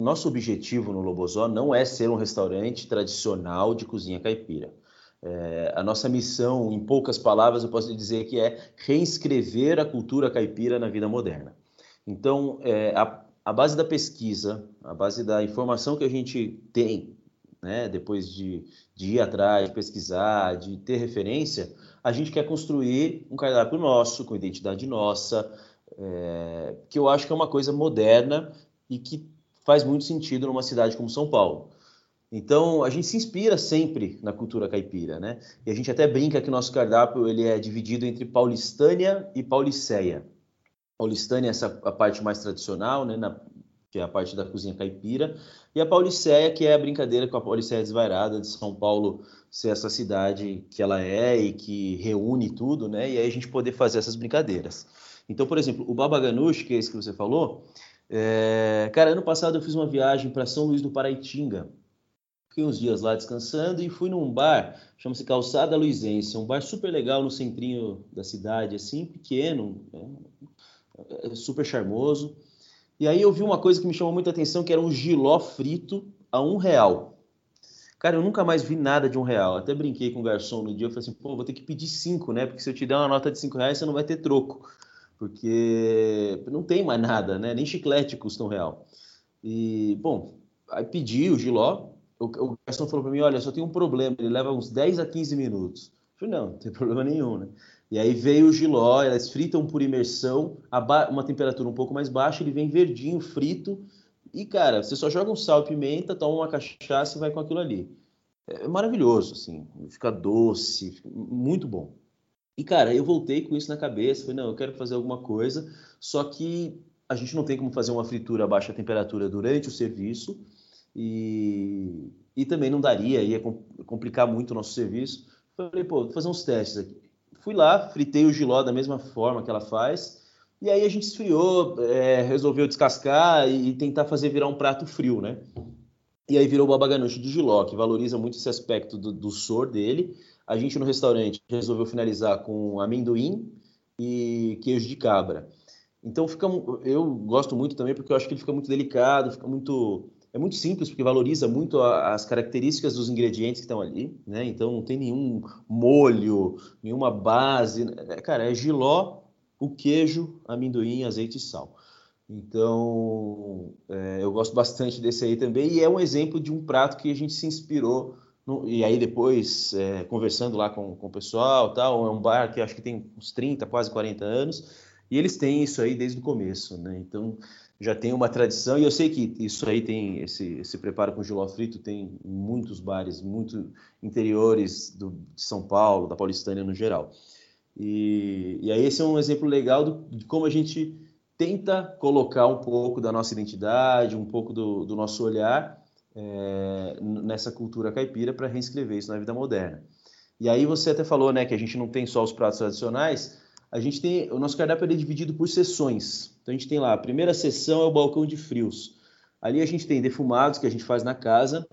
Speaker 2: nosso objetivo no Lobozó não é ser um restaurante tradicional de cozinha caipira. É, a nossa missão, em poucas palavras, eu posso dizer que é reescrever a cultura caipira na vida moderna. Então, é, a, a base da pesquisa, a base da informação que a gente tem, né, depois de, de ir atrás, de pesquisar, de ter referência, a gente quer construir um cardápio nosso, com identidade nossa, é, que eu acho que é uma coisa moderna e que faz muito sentido numa cidade como São Paulo. Então, a gente se inspira sempre na cultura caipira, né? E a gente até brinca que o nosso cardápio ele é dividido entre paulistânia e pauliceia. Paulistânia é essa a parte mais tradicional, né, na, que é a parte da cozinha caipira, e a Pauliceia, que é a brincadeira com a Pauliceia desvairada de São Paulo ser essa cidade que ela é e que reúne tudo, né? E aí a gente poder fazer essas brincadeiras. Então, por exemplo, o Baba que é esse que você falou, é... cara, ano passado eu fiz uma viagem para São Luís do Paraitinga. Fiquei uns dias lá descansando e fui num bar, chama-se Calçada Luizense, um bar super legal no centrinho da cidade, assim, pequeno, né? É super charmoso. E aí eu vi uma coisa que me chamou muita atenção, que era um giló frito a um real. Cara, eu nunca mais vi nada de um real. Até brinquei com o garçom no dia, eu falei assim, pô, vou ter que pedir cinco, né? Porque se eu te der uma nota de cinco reais, você não vai ter troco. Porque não tem mais nada, né? Nem chiclete custa um real. E, bom, aí pedi o giló, o, o garçom falou para mim, olha, só tem um problema, ele leva uns 10 a 15 minutos. Eu falei, não, não tem problema nenhum, né? E aí veio o giló, elas fritam por imersão, uma temperatura um pouco mais baixa, ele vem verdinho, frito. E, cara, você só joga um sal e pimenta, toma uma cachaça e vai com aquilo ali. É maravilhoso, assim. Fica doce, fica muito bom. E, cara, eu voltei com isso na cabeça. Falei, não, eu quero fazer alguma coisa. Só que a gente não tem como fazer uma fritura a baixa temperatura durante o serviço. E, e também não daria, ia complicar muito o nosso serviço. Falei, pô, vou fazer uns testes aqui. Fui lá, fritei o giló da mesma forma que ela faz, E aí a gente esfriou, é, resolveu descascar e, tentar fazer virar um prato frio, né? E aí virou o baba de Giló, que valoriza muito esse aspecto do, do sor dele. A gente no restaurante resolveu finalizar com amendoim e queijo de cabra. Então fica, eu gosto muito também porque eu acho que ele fica muito delicado, fica muito é muito simples porque valoriza muito a, as características dos ingredientes que estão ali, né? Então não tem nenhum molho, nenhuma base, é, cara, é giló, o queijo, amendoim, azeite e sal. Então é, eu gosto bastante desse aí também e é um exemplo de um prato que a gente se inspirou no, e aí depois é, conversando lá com, com o pessoal, tal, é um bar que acho que tem uns 30, quase 40 anos e eles têm isso aí desde o começo, né? Então já tem uma tradição e eu sei que isso aí tem esse, esse preparo com giló frito tem em muitos bares muito interiores do, de São Paulo, da Paulistânia no geral. E, e aí esse é um exemplo legal do, de como a gente tenta colocar um pouco da nossa identidade, um pouco do, do nosso olhar é, nessa cultura caipira para reescrever isso na vida moderna. E aí você até falou, né, que a gente não tem só os pratos tradicionais, a gente tem o nosso cardápio é dividido por sessões. Então a gente tem lá a primeira sessão é o balcão de frios. Ali a gente tem defumados que a gente faz na casa,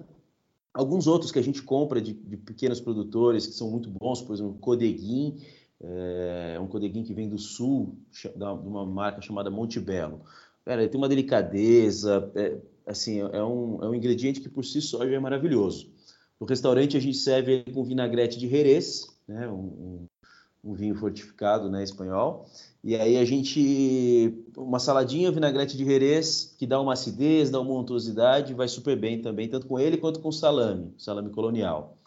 Speaker 2: alguns outros que a gente compra de, de pequenos produtores que são muito bons, por exemplo, Codeguim, é um Codeguim que vem do sul, de uma marca chamada Montebello. Cara, ele tem uma delicadeza, é, assim, é um, é um ingrediente que por si só já é maravilhoso. No restaurante a gente serve com vinagrete de Jerez, né, um, um vinho fortificado, né, espanhol. E aí a gente uma saladinha vinagrete de Jerez que dá uma acidez, dá uma untuosidade, vai super bem também, tanto com ele quanto com o salame, salame colonial.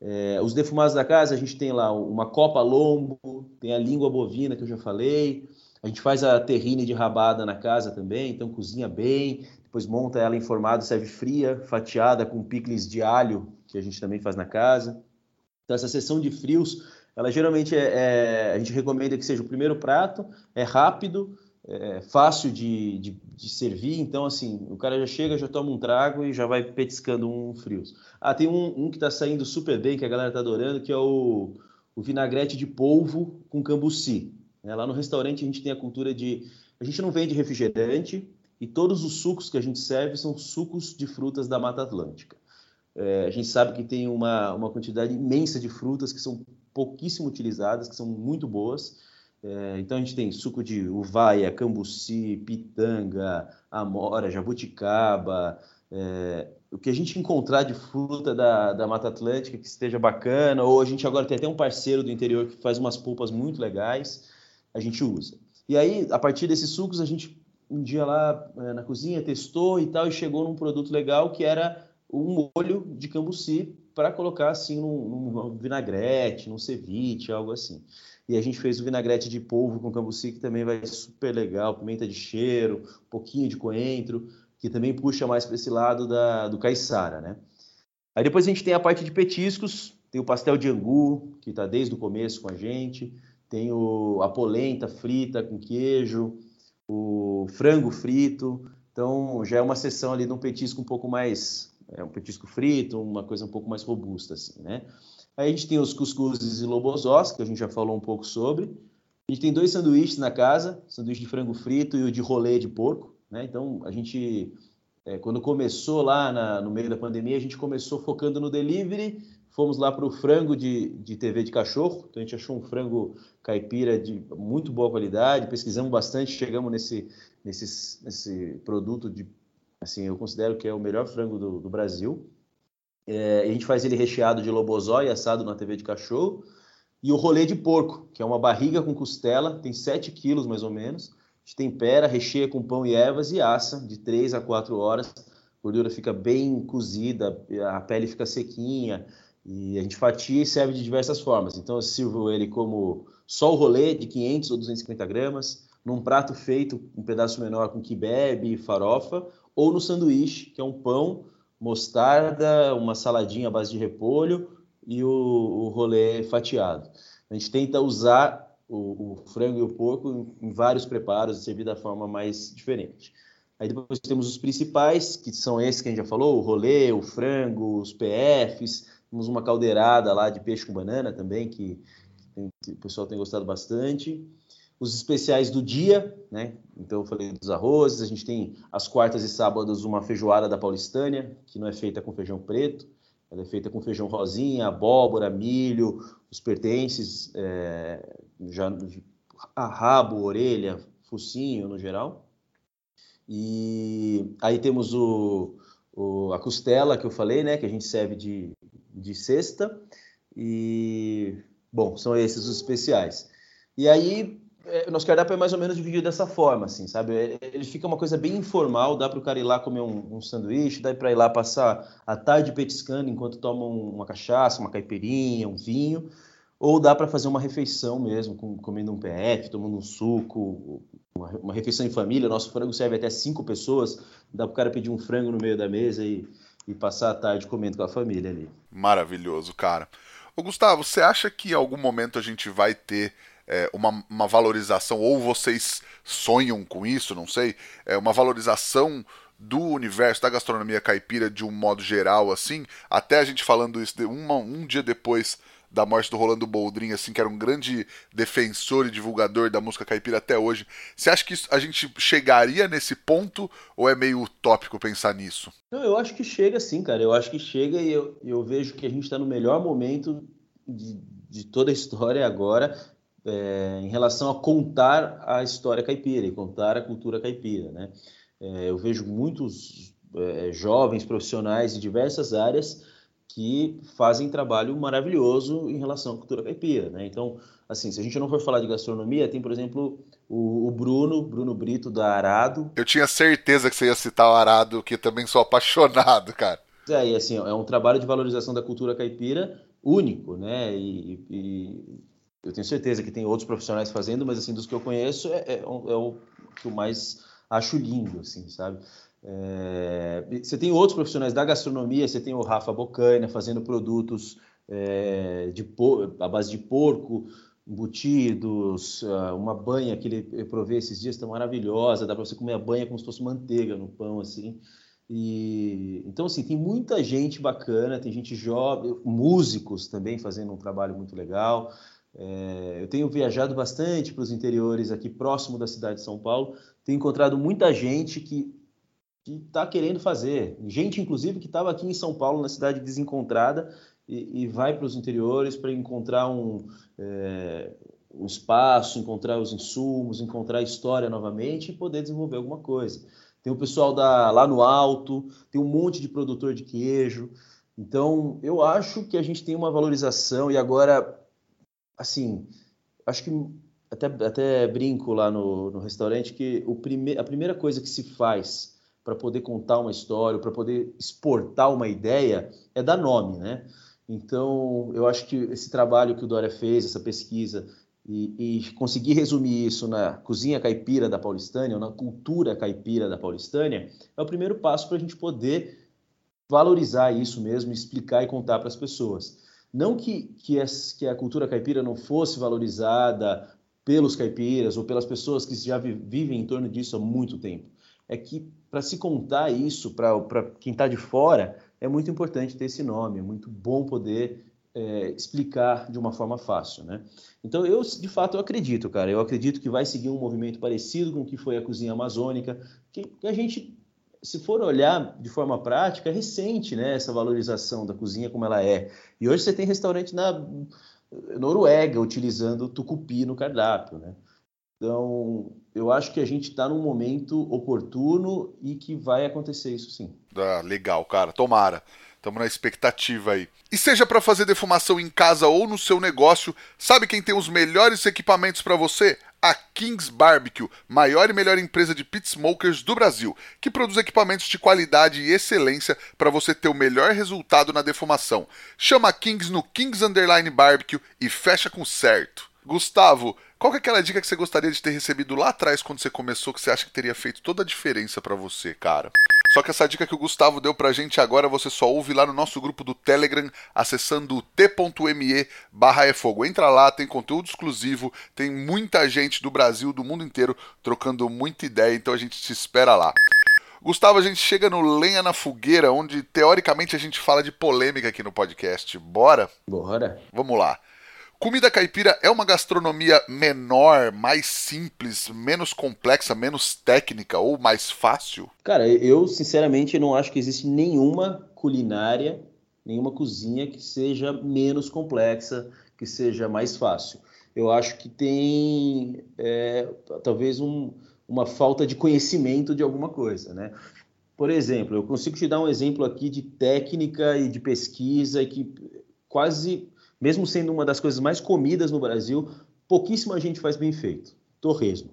Speaker 2: É, os defumados da casa, a gente tem lá uma copa lombo, tem a língua bovina que eu já falei, a gente faz a terrine de rabada na casa também, então cozinha bem, depois monta ela em formado, serve fria, fatiada com picles de alho, que a gente também faz na casa. Então essa sessão de frios ela geralmente é, é, a gente recomenda que seja o primeiro prato, é rápido, é fácil de, de, de, servir, então assim, o cara já chega, já toma um trago e já vai petiscando um frios. Ah, tem um, um que está saindo super bem, que a galera está adorando, que é o, o vinagrete de polvo com cambuci. É, lá no restaurante a gente tem a cultura de... A gente não vende refrigerante e todos os sucos que a gente serve são sucos de frutas da Mata Atlântica. É, a gente sabe que tem uma, uma quantidade imensa de frutas que são pouquíssimo utilizadas, que são muito boas. É, então a gente tem suco de uvaia, cambuci, pitanga, amora, jabuticaba, é, o que a gente encontrar de fruta da, da Mata Atlântica que esteja bacana, ou a gente agora tem até um parceiro do interior que faz umas polpas muito legais, a gente usa. E aí, a partir desses sucos, a gente um dia lá é, na cozinha testou e tal, e chegou num produto legal que era um molho de cambuci para colocar assim num, num, vinagrete, num ceviche, algo assim. E a gente fez o vinagrete de polvo com cambuci, que também vai super legal, pimenta de cheiro, um pouquinho de coentro, que também puxa mais para esse lado da, do caiçara, né? Aí depois a gente tem a parte de petiscos, tem o pastel de angu, que está desde o começo com a gente, tem o, a polenta frita com queijo, o frango frito, então já é uma sessão ali de um petisco um pouco mais é um petisco frito, uma coisa um pouco mais robusta, assim, né? Aí a gente tem os cuscuzes e lobosós, que a gente já falou um pouco sobre. A gente tem dois sanduíches na casa, sanduíche de frango frito e o de rolê de porco, né? Então, a gente, é, quando começou lá na, no meio da pandemia, a gente começou focando no delivery, fomos lá para o frango de, de TV de cachorro, então a gente achou um frango caipira de muito boa qualidade, pesquisamos bastante, chegamos nesse, nesse, nesse produto de Assim, eu considero que é o melhor frango do, do Brasil. É, a gente faz ele recheado de lobozó e assado na TV de cachorro. E o rolê de porco, que é uma barriga com costela, tem 7 quilos mais ou menos. A gente tempera, recheia com pão e ervas e assa de 3 a 4 horas. A gordura fica bem cozida, a pele fica sequinha. E a gente fatia e serve de diversas formas. Então eu sirvo ele como só o rolê de 500 ou 250 gramas, num prato feito um pedaço menor com kibebe e farofa, ou no sanduíche, que é um pão, mostarda, uma saladinha à base de repolho e o, o rolê fatiado. A gente tenta usar o, o frango e o porco em, em vários preparos e servir da forma mais diferente. Aí depois temos os principais, que são esses que a gente já falou, o rolê, o frango, os PFs, temos uma caldeirada lá de peixe com banana também, que, que o pessoal tem gostado bastante. Os especiais do dia, né? Então eu falei dos arrozes, a gente tem as quartas e sábados uma feijoada da Paulistânia, que não é feita com feijão preto, ela é feita com feijão rosinha, abóbora, milho, os pertences, é, já, rabo, orelha, focinho no geral. E aí temos o, o, a costela que eu falei, né? Que a gente serve de, de cesta. E, bom, são esses os especiais. E aí é, nosso cardápio é mais ou menos dividido dessa forma, assim, sabe? Ele fica uma coisa bem informal, dá para o cara ir lá comer um, um sanduíche, dá para ir lá passar a tarde petiscando enquanto toma uma cachaça, uma caipirinha, um vinho, ou dá para fazer uma refeição mesmo, com, comendo um PF, tomando um suco, uma, uma, refeição em família. Nosso frango serve até cinco pessoas, dá para o cara pedir um frango no meio da mesa e, e passar a tarde comendo com a família ali.
Speaker 1: Maravilhoso, cara. Ô, Gustavo, você acha que em algum momento a gente vai ter é, uma, uma valorização, ou vocês sonham com isso, não sei, é, uma valorização do universo da gastronomia caipira de um modo geral, assim, até a gente falando isso de uma, um dia depois da morte do Rolando Boldrin, assim, que era um grande defensor e divulgador da música caipira até hoje. Você acha que a gente chegaria nesse ponto ou é meio utópico pensar nisso?
Speaker 2: Não, eu acho que chega sim, cara. Eu acho que chega e eu, eu vejo que a gente está no melhor momento de, de toda a história agora é, em relação a contar a história caipira e contar a cultura caipira, né? É, eu vejo muitos é, jovens profissionais de diversas áreas que fazem trabalho maravilhoso em relação à cultura caipira, né? Então, assim, se a gente não for falar de gastronomia, tem, por exemplo, o, o Bruno, Bruno Brito da Arado.
Speaker 1: Eu tinha certeza que você ia citar o Arado, que também sou apaixonado, cara.
Speaker 2: É, e assim, é um trabalho de valorização da cultura caipira único, né? E, e eu tenho certeza que tem outros profissionais fazendo, mas assim, dos que eu conheço, é, é, é o que eu mais acho lindo, assim, sabe? É, você tem outros profissionais da gastronomia, você tem o Rafa Bocaina fazendo produtos é, de a base de porco, embutidos, ah, uma banha que ele provei esses dias, está maravilhosa, dá para você comer a banha como se fosse manteiga no pão, assim. E, então, assim, tem muita gente bacana, tem gente jovem, músicos também fazendo um trabalho muito legal. É, eu tenho viajado bastante para os interiores aqui próximo da cidade de São Paulo, tenho encontrado muita gente que está querendo fazer, gente inclusive que estava aqui em São Paulo, na cidade desencontrada, e, e vai para os interiores para encontrar um, é, um espaço, encontrar os insumos, encontrar a história novamente e poder desenvolver alguma coisa. Tem o pessoal da, lá no alto, tem um monte de produtor de queijo. Então, eu acho que a gente tem uma valorização e agora assim, acho que até, até brinco lá no, no restaurante que o prime, a primeira coisa que se faz para poder contar uma história, para poder exportar uma ideia, é dar nome, né? Então, eu acho que esse trabalho que o Dória fez, essa pesquisa, e, e conseguir resumir isso na cozinha caipira da Paulistânia, ou na cultura caipira da Paulistânia, é o primeiro passo para a gente poder valorizar isso mesmo, explicar e contar para as pessoas. Não que, que, que a cultura caipira não fosse valorizada pelos caipiras ou pelas pessoas que já vivem em torno disso há muito tempo. É que para se contar isso para quem está de fora, é muito importante ter esse nome, é muito bom poder é, explicar de uma forma fácil, né? Então eu, de fato, eu acredito, cara. Eu acredito que vai seguir um movimento parecido com o que foi a cozinha amazônica, que a gente se for olhar de forma prática, é recente né, essa valorização da cozinha como ela é. E hoje você tem restaurante na Noruega utilizando tucupi no cardápio. Né? Então, eu acho que a gente está num momento oportuno e que vai acontecer isso sim.
Speaker 1: Ah, legal, cara. Tomara. Estamos na expectativa aí. E seja para fazer defumação em casa ou no seu negócio, sabe quem tem os melhores equipamentos para você? A Kings Barbecue, maior e melhor empresa de pit smokers do Brasil, que produz equipamentos de qualidade e excelência para você ter o melhor resultado na defumação. Chama a Kings no Kings Underline Barbecue e fecha com certo. Gustavo, qual é aquela dica que você gostaria de ter recebido lá atrás quando você começou que você acha que teria feito toda a diferença para você, cara? Só que essa dica que o Gustavo deu pra gente agora você só ouve lá no nosso grupo do Telegram, acessando t.me barra é fogo. Entra lá, tem conteúdo exclusivo, tem muita gente do Brasil, do mundo inteiro, trocando muita ideia, então a gente te espera lá. Gustavo, a gente chega no Lenha na Fogueira, onde teoricamente a gente fala de polêmica aqui no podcast. Bora?
Speaker 2: Bora.
Speaker 1: Vamos lá. Comida caipira é uma gastronomia menor, mais simples, menos complexa, menos técnica ou mais fácil?
Speaker 2: Cara, eu sinceramente não acho que existe nenhuma culinária, nenhuma cozinha que seja menos complexa, que seja mais fácil. Eu acho que tem é, talvez um, uma falta de conhecimento de alguma coisa, né? Por exemplo, eu consigo te dar um exemplo aqui de técnica e de pesquisa que quase mesmo sendo uma das coisas mais comidas no Brasil, pouquíssima gente faz bem feito. Torresmo.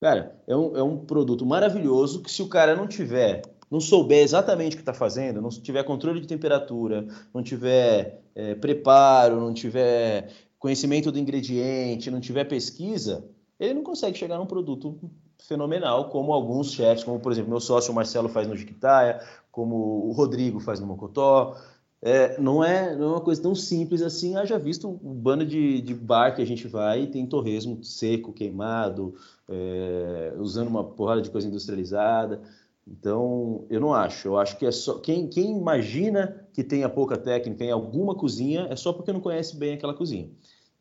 Speaker 2: Cara, é um, é um produto maravilhoso que se o cara não tiver, não souber exatamente o que está fazendo, não tiver controle de temperatura, não tiver é, preparo, não tiver conhecimento do ingrediente, não tiver pesquisa, ele não consegue chegar num produto fenomenal, como alguns chefs, como por exemplo meu sócio Marcelo faz no Jiquitaia, como o Rodrigo faz no Mocotó, é, não, é, não é uma coisa tão simples assim. Haja visto o bando de, de bar que a gente vai e tem torresmo seco, queimado, é, usando uma porrada de coisa industrializada. Então, eu não acho. Eu acho que é só. Quem, quem imagina que tenha pouca técnica em alguma cozinha é só porque não conhece bem aquela cozinha.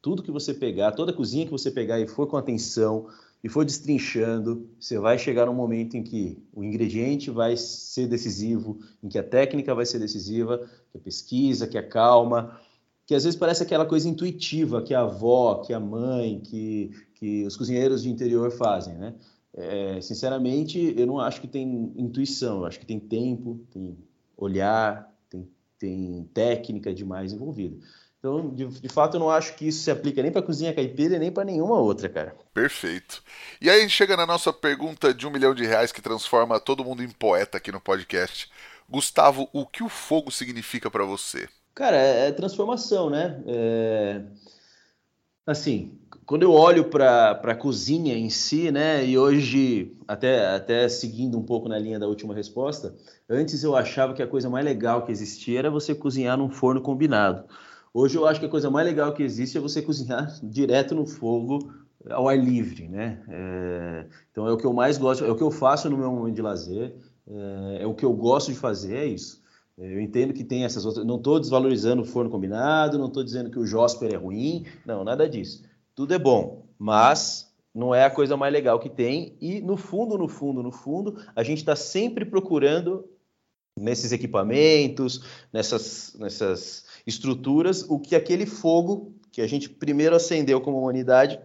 Speaker 2: Tudo que você pegar, toda cozinha que você pegar e for com atenção, e for destrinchando, você vai chegar num momento em que o ingrediente vai ser decisivo, em que a técnica vai ser decisiva, que a pesquisa, que a calma, que às vezes parece aquela coisa intuitiva que a avó, que a mãe, que, que os cozinheiros de interior fazem, né? É, sinceramente, eu não acho que tem intuição, eu acho que tem tempo, tem olhar, tem, tem técnica demais envolvida. Então, de, de, fato, eu não acho que isso se aplica nem para cozinha caipira nem para nenhuma outra, cara.
Speaker 1: Perfeito. E aí a gente chega na nossa pergunta de um milhão de reais que transforma todo mundo em poeta aqui no podcast. Gustavo, o que o fogo significa para você?
Speaker 2: Cara, é, é transformação, né? É... Assim, quando eu olho para a cozinha em si, né? E hoje, até, até seguindo um pouco na linha da última resposta, antes eu achava que a coisa mais legal que existia era você cozinhar num forno combinado. Hoje eu acho que a coisa mais legal que existe é você cozinhar direto no fogo ao ar livre, né? É, então é o que eu mais gosto, é o que eu faço no meu momento de lazer, é, é o que eu gosto de fazer, é isso. É, eu entendo que tem essas outras. Não estou desvalorizando o forno combinado, não estou dizendo que o Josper é ruim, não, nada disso. Tudo é bom, mas não é a coisa mais legal que tem. E no fundo, no fundo, no fundo, a gente está sempre procurando nesses equipamentos, nessas, nessas estruturas, o que aquele fogo que a gente primeiro acendeu como humanidade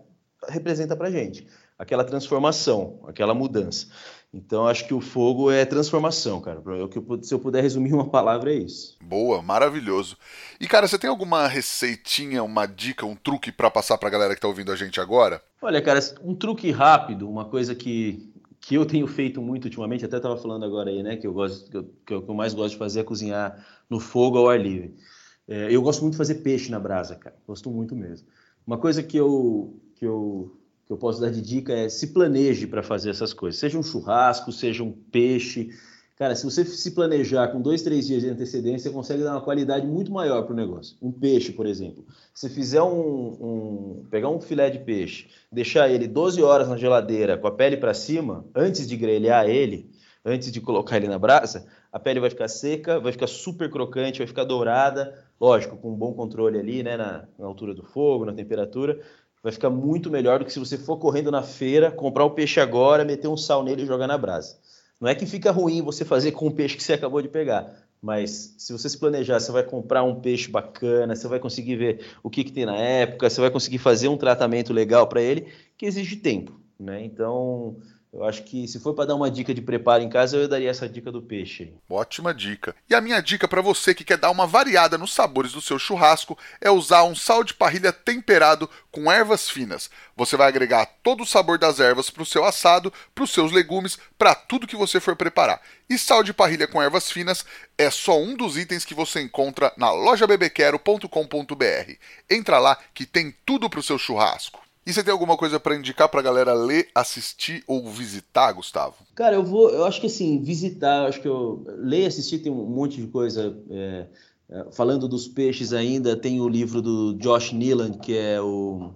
Speaker 2: representa para a gente. Aquela transformação, aquela mudança. Então, acho que o fogo é transformação, cara. Se eu puder resumir uma palavra, é isso.
Speaker 1: Boa, maravilhoso. E, cara, você tem alguma receitinha, uma dica, um truque para passar para a galera que está ouvindo a gente agora?
Speaker 2: Olha, cara, um truque rápido, uma coisa que que eu tenho feito muito ultimamente, até estava falando agora aí, né, que eu gosto, que eu, que eu mais gosto de fazer é cozinhar no fogo ao ar livre. É, eu gosto muito de fazer peixe na brasa, cara, gosto muito mesmo. Uma coisa que eu, que eu, que eu posso dar de dica é se planeje para fazer essas coisas, seja um churrasco, seja um peixe, Cara, se você se planejar com dois, três dias de antecedência, você consegue dar uma qualidade muito maior para o negócio. Um peixe, por exemplo. Se fizer um, um, pegar um filé de peixe, deixar ele 12 horas na geladeira com a pele para cima, antes de grelhar ele, antes de colocar ele na brasa, a pele vai ficar seca, vai ficar super crocante, vai ficar dourada, lógico, com um bom controle ali, né, na, na altura do fogo, na temperatura, vai ficar muito melhor do que se você for correndo na feira, comprar o peixe agora, meter um sal nele e jogar na brasa. Não é que fica ruim você fazer com o peixe que você acabou de pegar, mas se você se planejar, você vai comprar um peixe bacana, você vai conseguir ver o que, que tem na época, você vai conseguir fazer um tratamento legal para ele, que exige tempo. Né? Então, eu acho que se for para dar uma dica de preparo em casa, eu daria essa dica do peixe.
Speaker 1: Ótima dica. E a minha dica para você que quer dar uma variada nos sabores do seu churrasco é usar um sal de parrilha temperado com ervas finas. Você vai agregar todo o sabor das ervas para o seu assado, para os seus legumes, para tudo que você for preparar. E sal de parrilha com ervas finas é só um dos itens que você encontra na lojabebequero.com.br. Entra lá que tem tudo para o seu churrasco. E você tem alguma coisa para indicar para a galera ler, assistir ou visitar, Gustavo?
Speaker 2: Cara, eu vou, eu acho que assim, visitar, acho que eu ler e assistir tem um monte de coisa. É, é, falando dos peixes ainda, tem o livro do Josh Nealand, que é o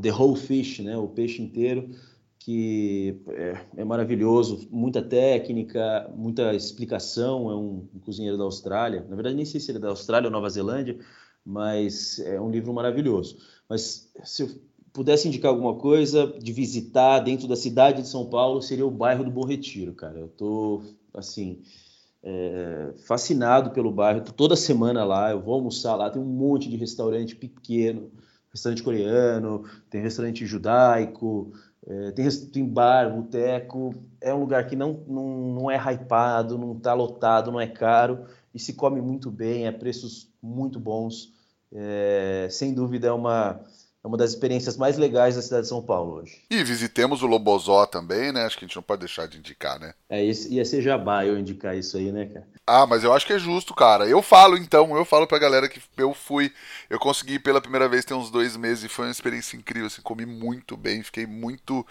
Speaker 2: The Whole Fish, né, o peixe inteiro, que é, é maravilhoso, muita técnica, muita explicação, é um, um cozinheiro da Austrália, na verdade nem sei se ele é da Austrália ou Nova Zelândia, mas é um livro maravilhoso. Mas se eu pudesse indicar alguma coisa de visitar dentro da cidade de São Paulo, seria o bairro do Bom Retiro, cara. Eu tô, assim, é, fascinado pelo bairro, tô toda semana lá, eu vou almoçar lá, tem um monte de restaurante pequeno, restaurante coreano, tem restaurante judaico, é, tem, tem bar, boteco, é um lugar que não, não, não é hypado, não está lotado, não é caro e se come muito bem, é preços muito bons. É, sem dúvida é uma, é uma das experiências mais legais da cidade de São Paulo hoje.
Speaker 1: E visitemos o Lobozó também, né? Acho que a gente não pode deixar de indicar, né?
Speaker 2: É, ia ser jabá eu indicar isso aí, né, cara?
Speaker 1: Ah, mas eu acho que é justo, cara. Eu falo então, eu falo pra galera que eu fui, eu consegui pela primeira vez ter uns dois meses e foi uma experiência incrível, assim, comi muito bem, fiquei muito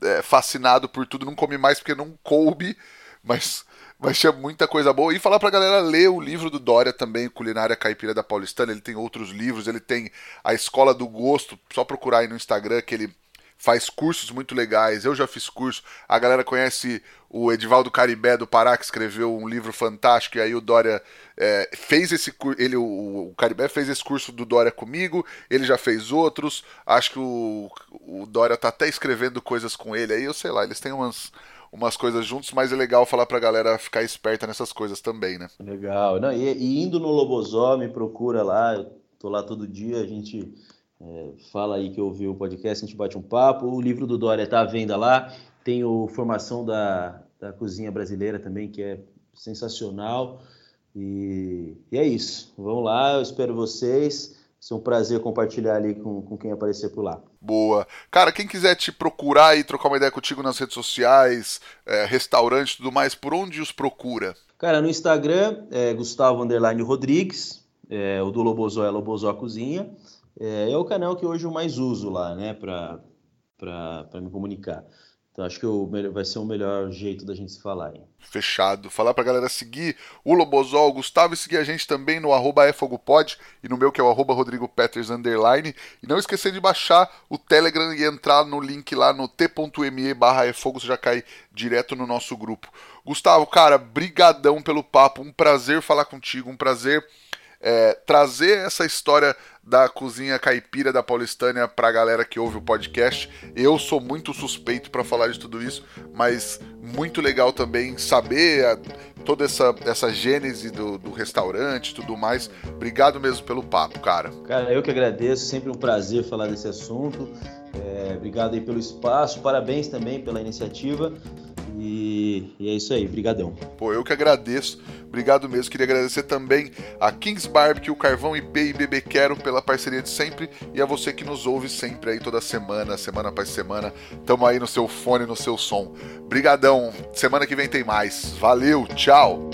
Speaker 1: é, fascinado por tudo, não comi mais porque não coube, mas mas tinha muita coisa boa. E falar pra galera ler o livro do Dória também, Culinária Caipira da Paulistana. Ele tem outros livros, ele tem a Escola do Gosto, só procurar aí no Instagram que ele faz cursos muito legais. Eu já fiz curso. A galera conhece o Edivaldo Caribé do Pará, que escreveu um livro fantástico, e aí o Dória é, fez esse curso. Ele, o, o, Caribé fez esse curso do Dória comigo, ele já fez outros. Acho que o, o Dória tá até escrevendo coisas com ele aí, eu sei lá, eles têm umas umas coisas juntos, mas é legal falar pra galera ficar esperta nessas coisas também, né?
Speaker 2: Legal. Não, e, e indo no Lobozó, me procura lá, eu tô lá todo dia, a gente é, fala aí que ouviu o podcast, a gente bate um papo. O livro do Dória tá à venda lá, tem o Formação da, da Cozinha Brasileira também, que é sensacional. E, e é isso. Vamos lá, eu espero vocês. Ser um prazer compartilhar ali com, com quem aparecer por lá.
Speaker 1: Boa. Cara, quem quiser te procurar e trocar uma ideia contigo nas redes sociais, é, restaurante e tudo mais, por onde os procura?
Speaker 2: Cara, no Instagram é Gustavo Underline Rodrigues, é, o do Lobozó é Lobozó Cozinha. É, é, o canal que hoje eu mais uso lá, né, para me comunicar. Então acho que o, vai ser o melhor jeito da gente se falar. Hein?
Speaker 1: Fechado. Falar pra galera seguir o Lobozol, o Gustavo e seguir a gente também no arroba efogopod e no meu que é o arroba Rodrigo Peters underline. E não esquecer de baixar o Telegram e entrar no link lá no t.me barra efogo, você já cai direto no nosso grupo. Gustavo, cara, brigadão pelo papo, um prazer falar contigo, um prazer é, trazer essa história da cozinha caipira da Paulistânia para a galera que ouve o podcast. Eu sou muito suspeito para falar de tudo isso, mas muito legal também saber a, toda essa, essa gênese do, do restaurante e tudo mais. Obrigado mesmo pelo papo, cara.
Speaker 2: Cara, eu que agradeço, sempre um prazer falar desse assunto. É, obrigado aí pelo espaço, parabéns também pela iniciativa. E, e, é isso aí, brigadão.
Speaker 1: Pô, eu que agradeço. Obrigado mesmo. Queria agradecer também a Kings Barbecue, Carvão IP e Bebê Quero pela parceria de sempre e a você que nos ouve sempre aí toda semana, semana após semana. Tamo aí no seu fone, no seu som. Brigadão. Semana que vem tem mais. Valeu, tchau.